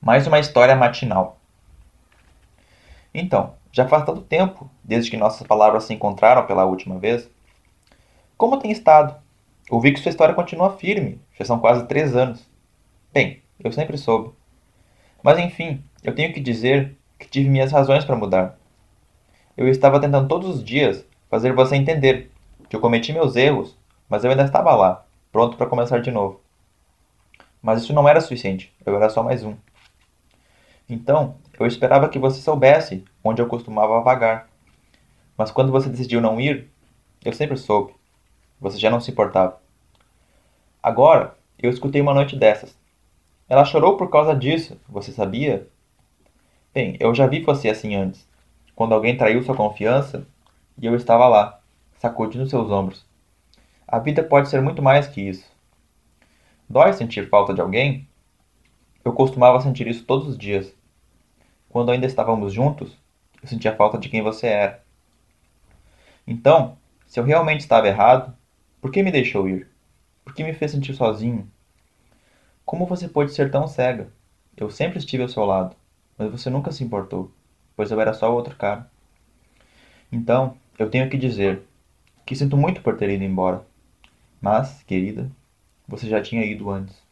Mais uma história matinal. Então, já faz tanto tempo desde que nossas palavras se encontraram pela última vez. Como tem estado? Ouvi que sua história continua firme, já são quase três anos. Bem, eu sempre soube. Mas enfim, eu tenho que dizer que tive minhas razões para mudar. Eu estava tentando todos os dias fazer você entender que eu cometi meus erros, mas eu ainda estava lá, pronto para começar de novo. Mas isso não era suficiente, eu era só mais um. Então, eu esperava que você soubesse onde eu costumava vagar. Mas quando você decidiu não ir, eu sempre soube. Você já não se importava. Agora, eu escutei uma noite dessas. Ela chorou por causa disso, você sabia? Bem, eu já vi você assim antes. Quando alguém traiu sua confiança e eu estava lá, sacudindo seus ombros. A vida pode ser muito mais que isso. Dói sentir falta de alguém? Eu costumava sentir isso todos os dias. Quando ainda estávamos juntos, eu sentia falta de quem você era. Então, se eu realmente estava errado, por que me deixou ir? Por que me fez sentir sozinho? Como você pôde ser tão cega? Eu sempre estive ao seu lado, mas você nunca se importou, pois eu era só outro cara. Então, eu tenho que dizer que sinto muito por ter ido embora. Mas, querida, você já tinha ido antes.